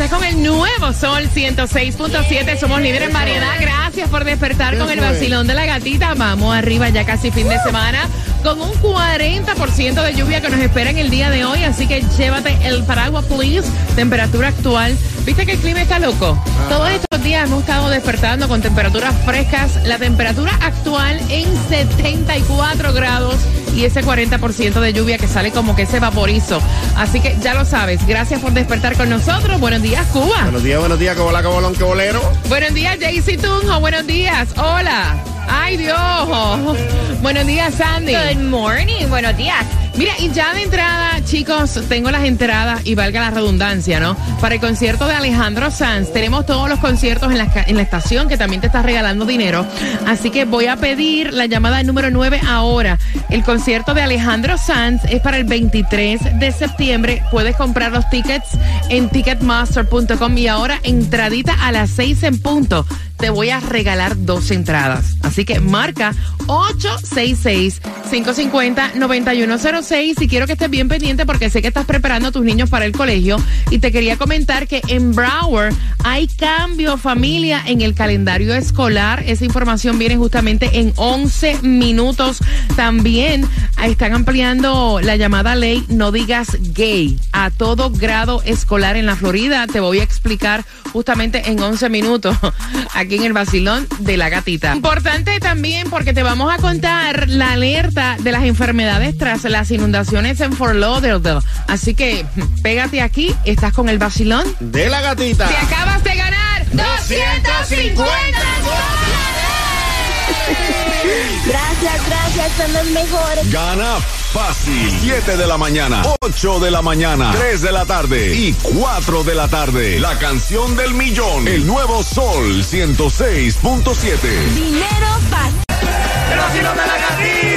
Estás con el nuevo Sol 106.7. Somos líderes en variedad. Gracias por despertar con el vacilón de la gatita. Vamos arriba, ya casi fin de semana. Con un 40% de lluvia que nos espera en el día de hoy. Así que llévate el paraguas, please. Temperatura actual. ¿Viste que el clima está loco? Todos estos días hemos estado despertando con temperaturas frescas. La temperatura actual en 74 grados y ese 40% de lluvia que sale como que ese vaporizo. Así que ya lo sabes. Gracias por despertar con nosotros. Buenos días, Cuba. Buenos días, buenos días, que bola, que bolón, que bolero. Buenos días, Jaycee Tunjo. Buenos días. Hola. Ay, Dios. Buenos días, Sandy. Good morning, buenos días. Mira, y ya de entrada, chicos, tengo las entradas, y valga la redundancia, ¿no? Para el concierto de Alejandro Sanz. Tenemos todos los conciertos en la, estación que también te está regalando dinero. Así que voy a pedir la llamada número 9 ahora. El concierto de Alejandro Sanz es para el 23 de septiembre. Puedes comprar los tickets en ticketmaster.com y ahora entradita a las 6 en punto. Te voy a regalar dos entradas. Así que marca 866-550-9106 y quiero que estés bien pendiente porque sé que estás preparando a tus niños para el colegio y te quería comentar que en Broward hay cambio familia en el calendario escolar. Esa información viene justamente en 11 minutos. También están ampliando la llamada ley No digas gay a todo grado escolar en la Florida. Te voy a explicar justamente en 11 minutos aquí en el vacilón de la gatita. Importante también porque te vamos a contar la alerta de las enfermedades tras las inundaciones en Fort Lauderdale. Así que pégate aquí, estás con el vacilón. De la gatita. Te acabas de ganar 250 Gracias, gracias, son los mejores. Gana fácil. 7 de la mañana, 8 de la mañana, 3 de la tarde y 4 de la tarde. La canción del millón. El nuevo Sol 106.7. Dinero fácil. El vacilón de la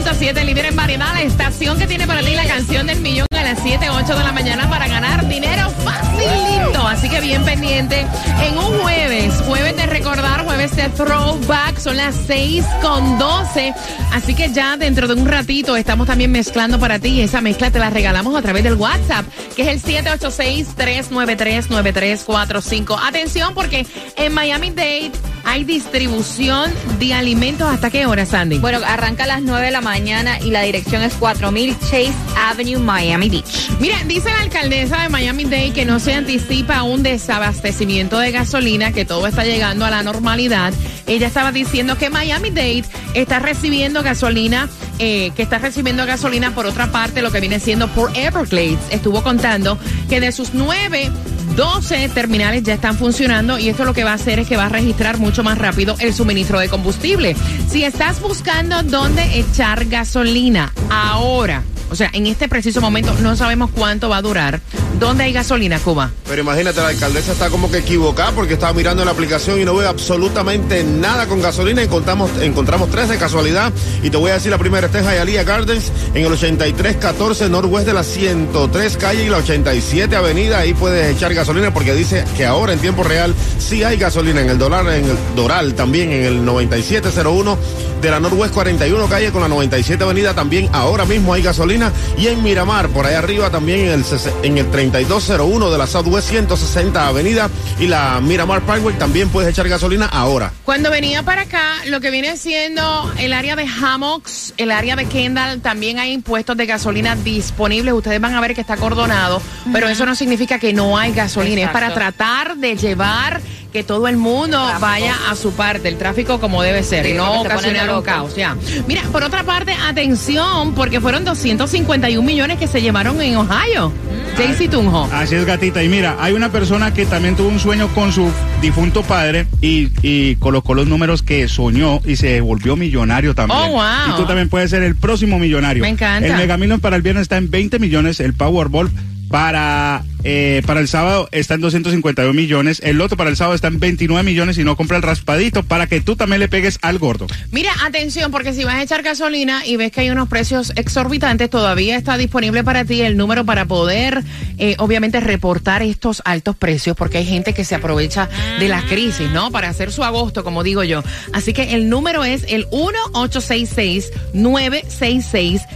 106.7, líder en variedad, la estación que tiene para ti la canción del millón a las 7, 8 de la mañana para ganar dinero facilito. Así que bien pendiente. En un jueves, jueves de recordar, jueves de throwback, son las 6 con 12. Así que ya dentro de un ratito estamos también mezclando para ti esa mezcla te la regalamos a través del WhatsApp, que es el 786-393-9345. Atención porque en Miami Dade hay distribución de alimentos. ¿Hasta qué hora, Sandy? Bueno, arranca a las 9 de la mañana y la dirección es 4000 Chase Avenue, Miami Beach. Mira, dice la alcaldesa de Miami Dade que no se anticipa un desabastecimiento de gasolina, que todo está llegando a la normalidad. Ella estaba diciendo que Miami Dade está recibiendo gasolina, eh, que está recibiendo gasolina por otra parte, lo que viene siendo por Everglades. Estuvo contando que de sus nueve 12 terminales ya están funcionando y esto lo que va a hacer es que va a registrar mucho más rápido el suministro de combustible. Si estás buscando dónde echar gasolina ahora, o sea, en este preciso momento no sabemos cuánto va a durar, ¿dónde hay gasolina, Cuba? Pero imagínate, la alcaldesa está como que equivocada porque estaba mirando la aplicación y no ve absolutamente nada con gasolina. Encontramos, encontramos tres de casualidad. Y te voy a decir la primera, está en Hialeah Gardens, en el 8314 Norwest de la 103 calle y la 87 avenida. Ahí puedes echar gasolina porque dice que ahora en tiempo real sí hay gasolina en el dólar, en el Doral también, en el 9701 de la Norwest 41 calle con la 97 avenida también ahora mismo hay gasolina y en Miramar por ahí arriba también en el, en el 3201 de la Southwest 160 avenida y la Miramar Parkway también puedes echar gasolina ahora. Cuando venía para acá, lo que viene siendo el área de Hammocks, el área de Kendall, también hay impuestos de gasolina disponibles. Ustedes van a ver que está acordonado, pero eso no significa que no hay gasolina. Es para Exacto. tratar de llevar que todo el mundo vaya a su parte, el tráfico como debe ser Sí, y no ocasionar un caos. Ya. Mira, por otra parte, atención, porque fueron 251 millones que se llevaron en Ohio. Jaycee Tunjo. Así es, gatita. Y mira, hay una persona que también tuvo un sueño con su difunto padre y, y colocó los números que soñó y se volvió millonario también. Oh, wow. Y tú también puedes ser el próximo millonario. Me encanta. El Mega Million para el viernes está en 20 millones, el Powerball para, eh, para el sábado está en 252 millones, el loto para el sábado está en 29 millones y no compra el raspadito para que tú también le pegues al gordo. Mira, atención, porque si vas a echar gasolina y ves que hay unos precios exorbitantes, todavía está disponible para ti el número para poder, eh, obviamente, reportar estos altos precios, porque hay gente que se aprovecha de la crisis, ¿no? Para hacer su agosto, como digo yo. Así que el número es el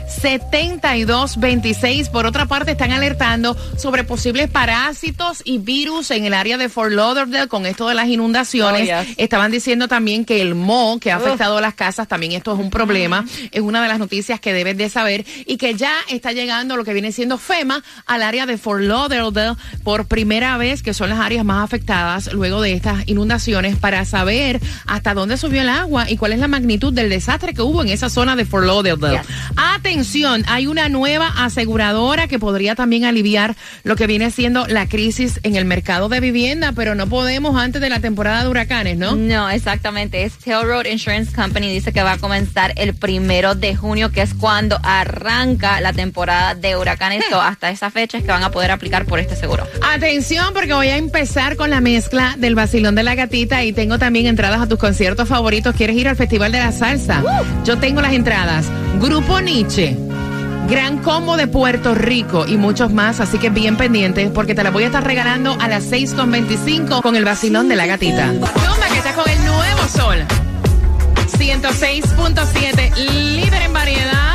1-866-966-7226. Por otra parte, están alertando sobre posibles parásitos y virus en el área de Fort Lauderdale con esto de las inundaciones. Oh, yes. Estaban diciendo también que el moho que ha afectado a las casas, también esto es un problema. Es una de las noticias que debes de saber y que ya está llegando lo que viene siendo FEMA al área de Fort Lauderdale por primera vez, que son las áreas más afectadas luego de estas inundaciones, para saber hasta dónde subió el agua y cuál es la magnitud del desastre que hubo en esa zona de Fort Lauderdale. Yes. Atención, hay una nueva aseguradora que podría también aliviar lo que viene siendo la crisis en el mercado de vivienda, pero no podemos antes de la temporada de huracanes, ¿no? No, exactamente. Es Tail Road Insurance Company. Dice que va a comenzar el primero de junio, que es cuando arranca la temporada de huracanes. So, hasta esa fecha es que van a poder aplicar por este seguro. Atención, porque voy a empezar con la mezcla del vacilón de la gatita y tengo también entradas a tus conciertos favoritos. ¿Quieres ir al Festival de la Salsa? Yo tengo las entradas. Grupo Nietzsche. Gran Combo de Puerto Rico y muchos más, así que bien pendientes porque te la voy a estar regalando a las 6.25 con el vacilón de la gatita. Zumba, que estás con el nuevo sol. 106.7, líder en variedad.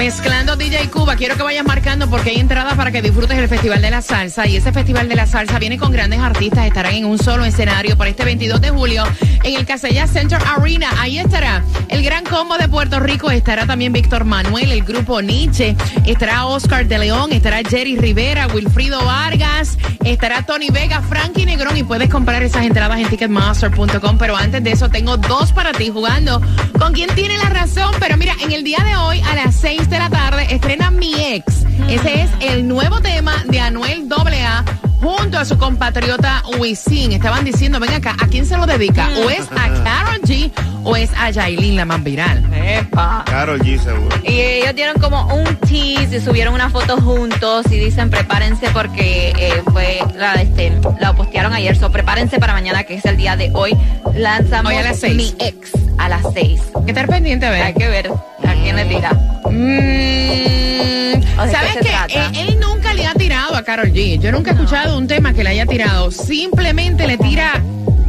Mezclando DJ Cuba, quiero que vayas marcando porque hay entradas para que disfrutes el Festival de la Salsa y ese Festival de la Salsa viene con grandes artistas, estarán en un solo escenario por este 22 de julio en el Casella Center Arena. Ahí estará el Gran Combo de Puerto Rico, estará también Víctor Manuel, el grupo Nietzsche, estará Oscar de León, estará Jerry Rivera, Wilfrido Vargas, estará Tony Vega, Frankie Negrón y puedes comprar esas entradas en ticketmaster.com, pero antes de eso tengo dos para ti jugando. Con quien tiene la razón, pero mira, en el día de hoy a las 6 de la tarde estrena Mi Ex. Ese es el nuevo tema de Anuel AA junto a su compatriota Wisin. Estaban diciendo, ven acá, ¿a quién se lo dedica? ¿O es a Karol G o es a Yailin, la más viral? Epa. Carol G, seguro. Y ellos dieron como un tease y subieron una foto juntos y dicen prepárense porque eh, fue la este la postearon ayer, so prepárense para mañana que es el día de hoy. Lanzamos Hoy a las seis. mi ex a las seis. Hay que estar pendiente, a ver. Hay que ver a quién le tira. Mm, ¿O de qué ¿Sabes qué? Eh, Él nunca le ha tirado a Carol G. Yo nunca he escuchado un tema que le haya tirado. Simplemente le tira.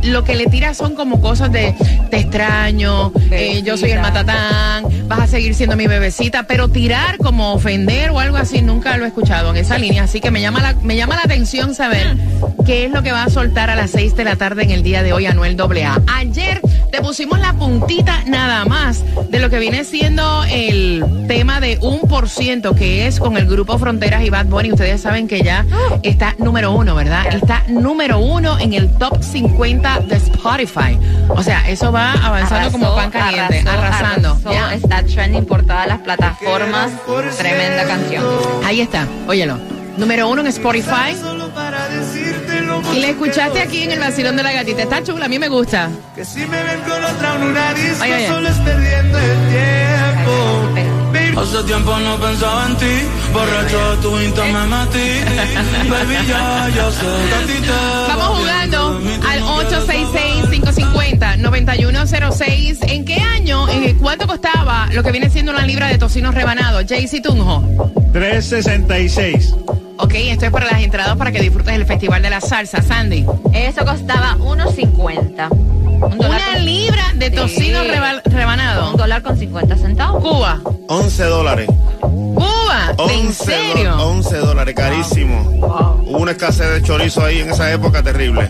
Lo que le tira son como cosas de te extraño, eh, yo soy el matatán, vas a seguir siendo mi bebecita, pero tirar como ofender o algo así nunca lo he escuchado en esa línea, así que me llama la, me llama la atención saber qué es lo que va a soltar a las 6 de la tarde en el día de hoy Anuel AA. Ayer te pusimos la puntita nada más de lo que viene siendo el tema de un por ciento que es con el grupo Fronteras y Bad Bunny. Ustedes saben que ya está número uno, ¿verdad? Está número uno en el top 50 de Spotify. O sea, eso va avanzando como pan caliente, arrasó, arrasando. arrasó, Ya. Está trending por todas las plataformas. Tremenda canción. Ahí está, óyelo. Número uno en Spotify. Solo para decirte lo Y la escuchaste aquí en el vacilón de la gatita. Está chula, a mí me gusta. Que si me ven con otra en una disco Oye, oye. solo es perdiendo el tiempo. Baby, Hace tiempo no pensaba en ti, borracho de tu instinto me metí. Baby, ya, ya sé que a ti te Vamos va jugando al no quieres 866-550-9106. ¿En qué año, eh, cuánto costaba lo que viene siendo una libra de tocino rebanado? Jaycee Tunjo. 366. Ok, esto es para las entradas para que disfrutes del Festival de la Salsa. Sandy. Eso costaba 1.50. Un Una con- libra de tocino Sí. reba- Un rebanado. dólar con 50 centavos. Cuba. 11 dólares. Cuba. ¿En 11 serio? do- 11 dólares, carísimo. Hubo una escasez de chorizo ahí en esa época terrible.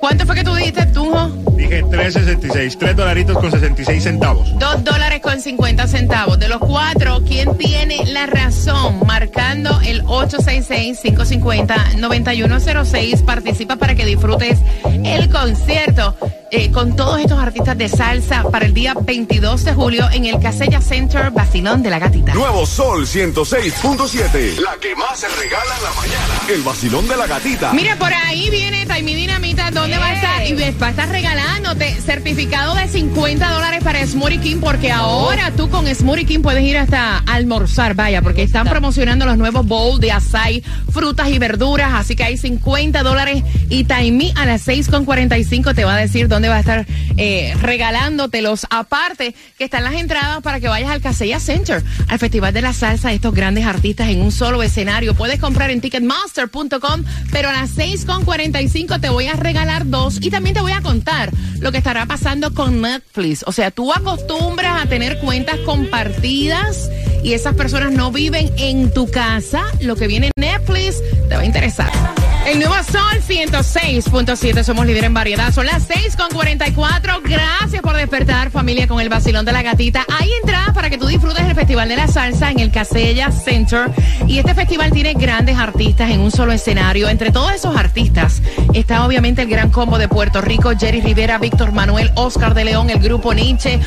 ¿Cuánto fue que tú dijiste, Tunjo? Dije 366. 3 dolaritos con 66 centavos. Dos dólares con 50 centavos. De los cuatro, ¿quién tiene la razón? marcando el 866-550-9106. Participa para que disfrutes el concierto eh, con todos estos artistas de salsa para el día 22 de julio en el Casella Center Basilón de la Gatita. Nuevo Sol 106.7. La que más se regala en la mañana. El vacilón de la gatita. Mira, por ahí viene Taimi Dinamita, ¿dónde va a estar? Y va a estar regalándote certificado de 50 dólares para Smoothie King, porque ahora tú con Smoothie King puedes ir hasta almorzar, vaya, porque están promocionando los nuevos bowls de açaí, frutas y verduras, así que hay 50 dólares y Taimi a las 6.45 te va a decir dónde va a estar eh, regalándotelos. Aparte, que están las entradas para que vayas al Casella Center, al Festival de la Salsa de estos grandes artistas en un solo escenario. Puedes comprar en ticketmaster.com, pero a las 6.45 te voy a regalar dos y también te voy a contar lo que estará pasando con Netflix. O sea, tú acostumbras a tener cuentas compartidas y esas personas no viven en tu casa. Lo que viene en Netflix te va a interesar. El nuevo Sol 106.7, somos líder en variedad. Son las 6.44. Gracias por despertar, familia, con el vacilón de la gatita. Hay entradas para que tú disfrutes del Festival de la Salsa en el Casella Center. Y este festival tiene grandes artistas en un solo escenario. Entre todos esos artistas está obviamente el gran combo de Puerto Rico, Jerry Rivera, Víctor Manuel, Oscar de León, el grupo Nietzsche.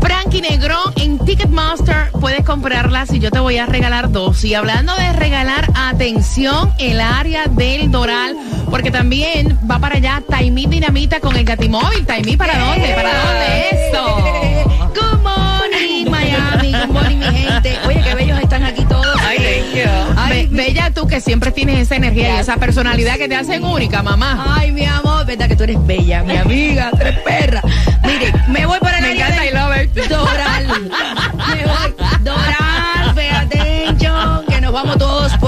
Frankie Negrón en Ticketmaster puedes comprarlas y yo te voy a regalar dos. Y hablando de regalar, atención, el área del Doral, porque también va para allá Taimí Dinamita con el Gatimóvil. Taimí, ¿para dónde? ¿Para dónde que siempre tienes esa energía y esa personalidad que te hacen única, mamá. Ay, mi amor, verdad que tú eres bella, mi amiga, tú eres perra. Mire, me voy para el Me área encanta, de I love it. Doral.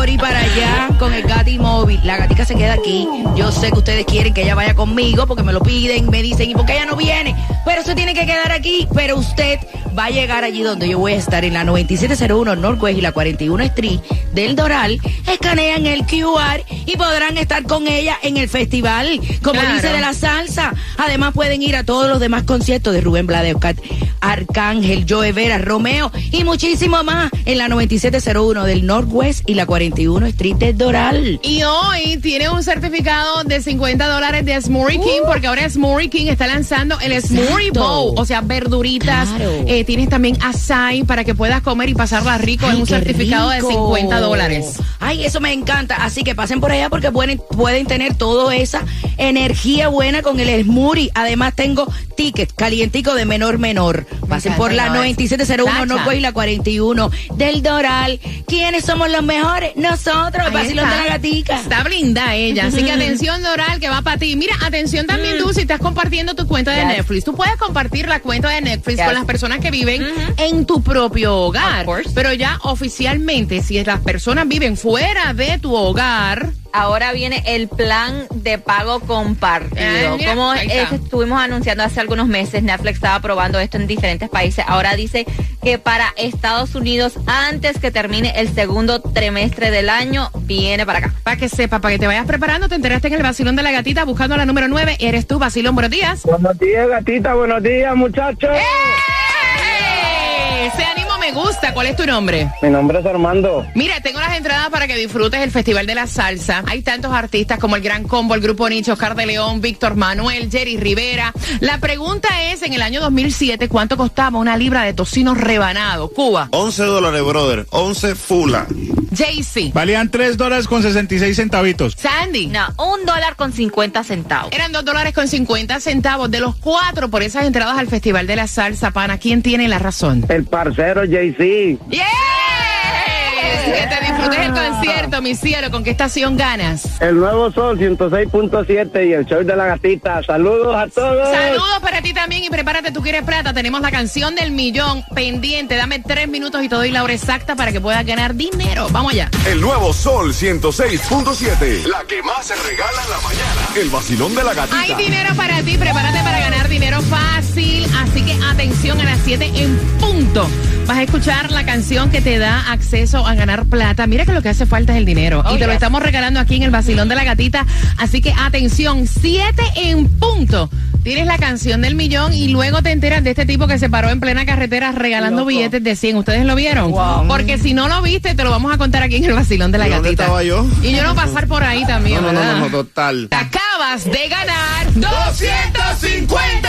Por ir para allá con el Gati Móvil. La gatica se queda aquí. Yo sé que ustedes quieren que ella vaya conmigo porque me lo piden, me dicen, ¿y por qué ella no viene? Pero se tiene que quedar aquí. Pero usted va a llegar allí donde yo voy a estar en la 9701 Northwest y la 41 Street del Doral. Escanean el QR y podrán estar con ella en el festival, como Claro. dice de la salsa. Además pueden ir a todos los demás conciertos de Rubén Blades, Arcángel, Joe Vera, Romeo y muchísimo más en la 9701 del Northwest y la 41 Street del Doral. Y hoy tiene un certificado de 50 dólares de Smoothie King, porque ahora Smoothie King está lanzando el Smoothie. Bowl, o sea, verduritas. Claro. Eh, tienes también açaí para que puedas comer y pasarla rico en Ay, un qué certificado rico. de 50 dólares. Ay, eso me encanta. Así que pasen por allá porque pueden, pueden tener toda esa energía buena con el smoothie. Además tengo ticket calientico de menor menor. Pasen por la no, 9701 Chacha. Northwest y la 41 del Doral. ¿Quiénes somos los mejores? Nosotros, vacilón de la gatica. Está blinda ella, así que atención Doral que va para ti. Mira, atención también tú si estás compartiendo tu cuenta de Yes. Netflix. Tú puedes compartir la cuenta de Netflix Yes. con las personas que viven en tu propio hogar. Pero ya oficialmente, si las personas viven fuera de tu hogar, Ahora viene el plan de pago compartido. Ah, Como es- estuvimos anunciando hace algunos meses, Netflix estaba probando esto en diferentes países. Ahora dice que para Estados Unidos, antes que termine el segundo trimestre del año, viene para acá. para que sepa, para que te vayas preparando, te enteraste en el vacilón de la gatita buscando la número 9. Eres tú, vacilón, buenos días. Buenos días, gatita. Buenos días, muchachos. ¡Eh! Me gusta. ¿Cuál es tu nombre? Mi nombre es Armando. Mira, tengo las entradas para que disfrutes el Festival de la Salsa. Hay tantos artistas como el Gran Combo, el Grupo Nicho, Oscar de León, Víctor Manuel, Jerry Rivera. La pregunta es, en el año 2007, ¿cuánto costaba una libra de tocino rebanado? Cuba, 11 dólares, brother. 11 fula. Jay-Z, Valían 3 dólares con 66 centavitos. Sandy. No, un dólar con 50 centavos. Eran dos dólares con 50 centavos de los cuatro por esas entradas al Festival de la Salsa, pana. ¿Quién tiene la razón? El parcero Jay-Z. ¡Yes! Que te disfrutes el concierto, mi cielo. ¿Con qué estación ganas? El nuevo Sol 106.7 y el show de la gatita. Saludos a todos. Saludos para ti también y prepárate, tú quieres plata. Tenemos la canción del millón pendiente. Dame tres minutos y te doy la hora exacta para que puedas ganar dinero. Vamos allá. El nuevo Sol 106.7. La que más se regala en la mañana. El vacilón de la gatita. Hay dinero para ti, prepárate para ganar dinero fácil. Así que atención a las 7 en punto. Vas a escuchar la canción que te da acceso a ganar plata. Mira que lo que hace falta es el dinero. Oh, y te lo estamos regalando aquí en el vacilón de la gatita. Así que atención, 7 en punto. tienes la canción del millón y luego te enteras de este tipo que se paró en plena carretera regalando Loco. billetes de 100. ¿Ustedes lo vieron? Wow. Porque si no lo viste, te lo vamos a contar aquí en el vacilón de la ¿Y dónde gatita. estaba yo? Y yo no pasar por ahí también, No, no, ¿verdad? no, no, total. Te acabas de ganar 250